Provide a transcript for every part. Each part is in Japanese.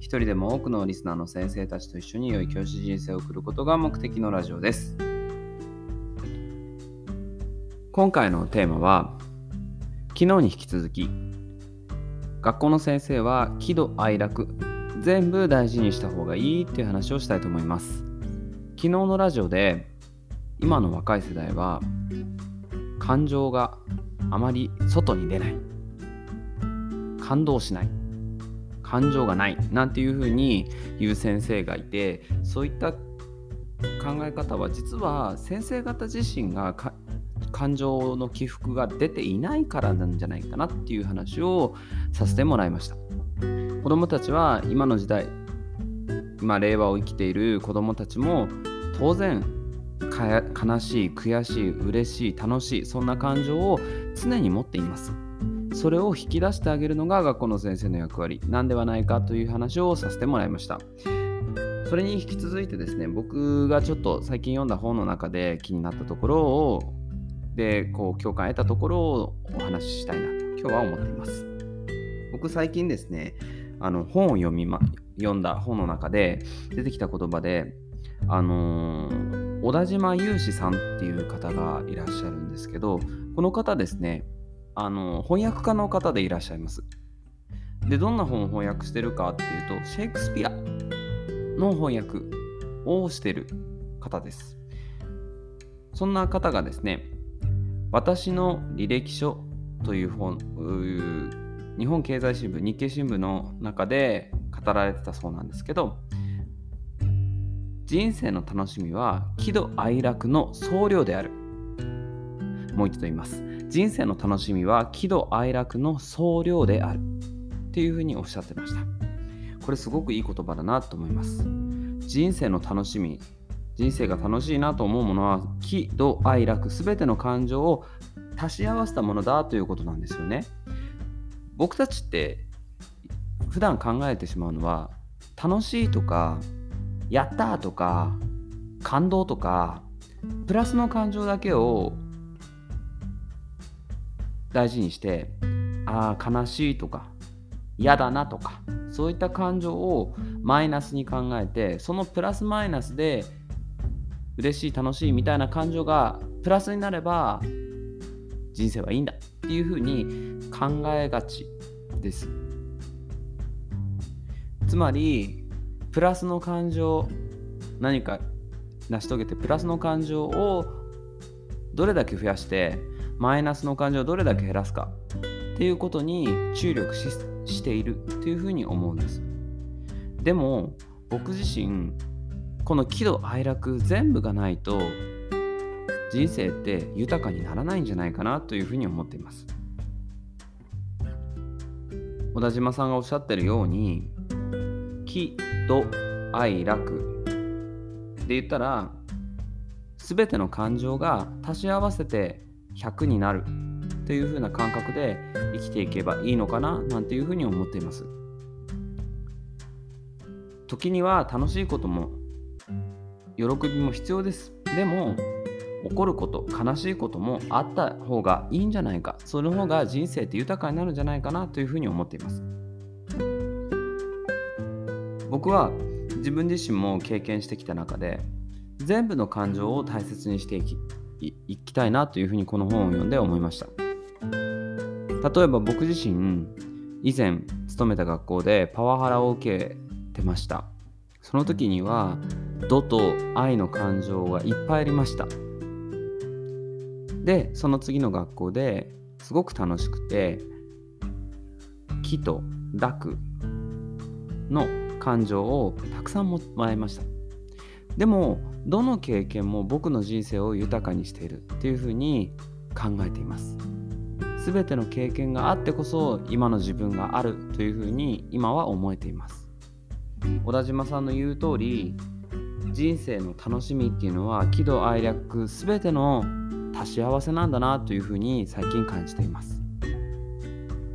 一人でも多くのリスナーの先生たちと一緒に良い教師人生を送ることが目的のラジオです。今回のテーマは、昨日に引き続き、学校の先生は喜怒哀楽、全部大事にした方がいいっていう話をしたいと思います。昨日のラジオで、今の若い世代は、感情があまり外に出ない。感動しない。感情がないなんていうふうに言う先生がいてそういった考え方は実は先生方自身が感情の起伏が出ていないからなんじゃないかなっていう話をさせてもらいました。子どもたちは今の時代今令和を生きている子どもたちも当然悲しい悔しい嬉しい楽しいそんな感情を常に持っています。それを引き出してあげるのが学校の先生の役割なんではないかという話をさせてもらいました。それに引き続いてですね、僕がちょっと最近読んだ本の中で気になったところを、で、こう共感得たところをお話ししたいなと今日は思っています。僕最近ですね、あの本を読み、ま、読んだ本の中で出てきた言葉で、あのー、小田島雄志さんっていう方がいらっしゃるんですけど、この方ですね、あの翻訳家の方でいらっしゃいます。で、どんな本を翻訳してるかっていうと、シェイクスピアの翻訳をしてる方です。そんな方がですね、私の履歴書という本、日本経済新聞、日経新聞の中で語られてたそうなんですけど、人生の楽しみは喜怒哀楽の総量である。もう一度言います。人生の楽しみは喜怒哀楽の総量である。っていうふうにおっしゃってました。これすごくいい言葉だなと思います。人生の楽しみ人生が楽しいなと思うものは喜怒哀楽すべての感情を足し合わせたものだということなんですよね。僕たちって普段考えてしまうのは楽しいとかやったとか感動とかプラスの感情だけを大事にしてああ悲しいとか嫌だなとかそういった感情をマイナスに考えてそのプラスマイナスで嬉しい楽しいみたいな感情がプラスになれば人生はいいんだっていうふうに考えがちです。つまりプラスの感情何か成し遂げてプラスの感情をどれだけ増やしてマイナスの感情をどれだけ減らすか。っていうことに注力しているというふうに思うんです。でも僕自身この喜怒哀楽全部がないと人生って豊かにならないんじゃないかなというふうに思っています。小田島さんがおっしゃってるように喜怒哀楽で言ったら全ての感情が足し合わせて100になるという風な感覚で生きていけばいいのかななんていうふうに思っています。時には楽しいことも喜びも必要です。でも怒ること悲しいこともあった方がいいんじゃないかその方が人生って豊かになるんじゃないかなというふうに思っています僕は自分自身も経験してきた中で全部の感情を大切にしていきいきたいなというふうにこの本を読んで思いました。例えば僕自身以前勤めた学校でパワハラを受けてました。その時には怒と愛の感情がいっぱいありました。でその次の学校ですごく楽しくて喜と楽の感情をたくさんもらいました。でもどの経験も僕の人生を豊かにしているっていうふうに考えています。全ての経験があってこそ今の自分があるというふうに今は思えています。小田島さんの言う通り人生の楽しみっていうのは喜怒哀楽全ての足し合わせなんだなというふうに最近感じています。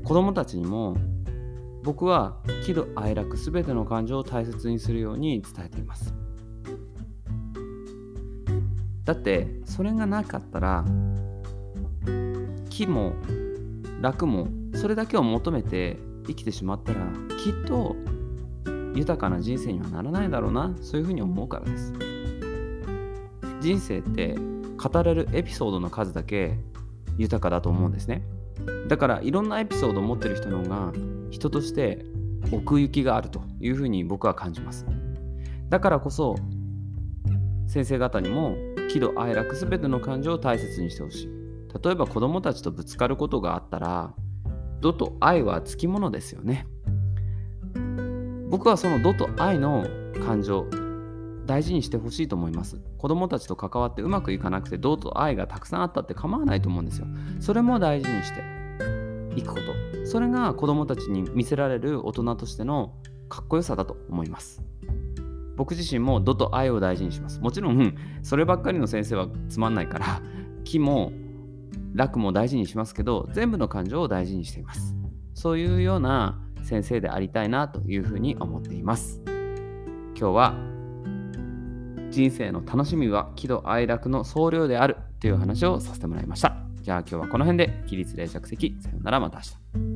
子供たちにも僕は喜怒哀楽全ての感情を大切にするように伝えています。だってそれがなかったら喜も楽もそれだけを求めて生きてしまったらきっと豊かな人生にはならないだろうな。そういうふうに思うからです。人生って語れるエピソードの数だけ豊かだと思うんですね。だからいろんなエピソードを持ってる人の方が人として奥行きがあるというふうに僕は感じます。だからこそ先生方にも喜怒哀楽全ての感情を大切にしてほしい。例えば子供たちとぶつかることがあったら怒と愛はつきものですよね。僕はその怒と愛の感情大事にしてほしいと思います。子供たちと関わってうまくいかなくて怒と愛がたくさんあったって構わないと思うんですよ。それも大事にしていくこと。それが子供たちに見せられる大人としてのかっこよさだと思います。僕自身も怒と愛を大事にします。もちろんそればっかりの先生はつまんないから 気も楽も大事にしますけど全部の感情を大事にしています。そういうような先生でありたいなというふうに思っています。今日は人生の楽しみは喜怒哀楽の総量であるという話をさせてもらいました。じゃあ今日はこの辺で起立冷着席さよならまた明日。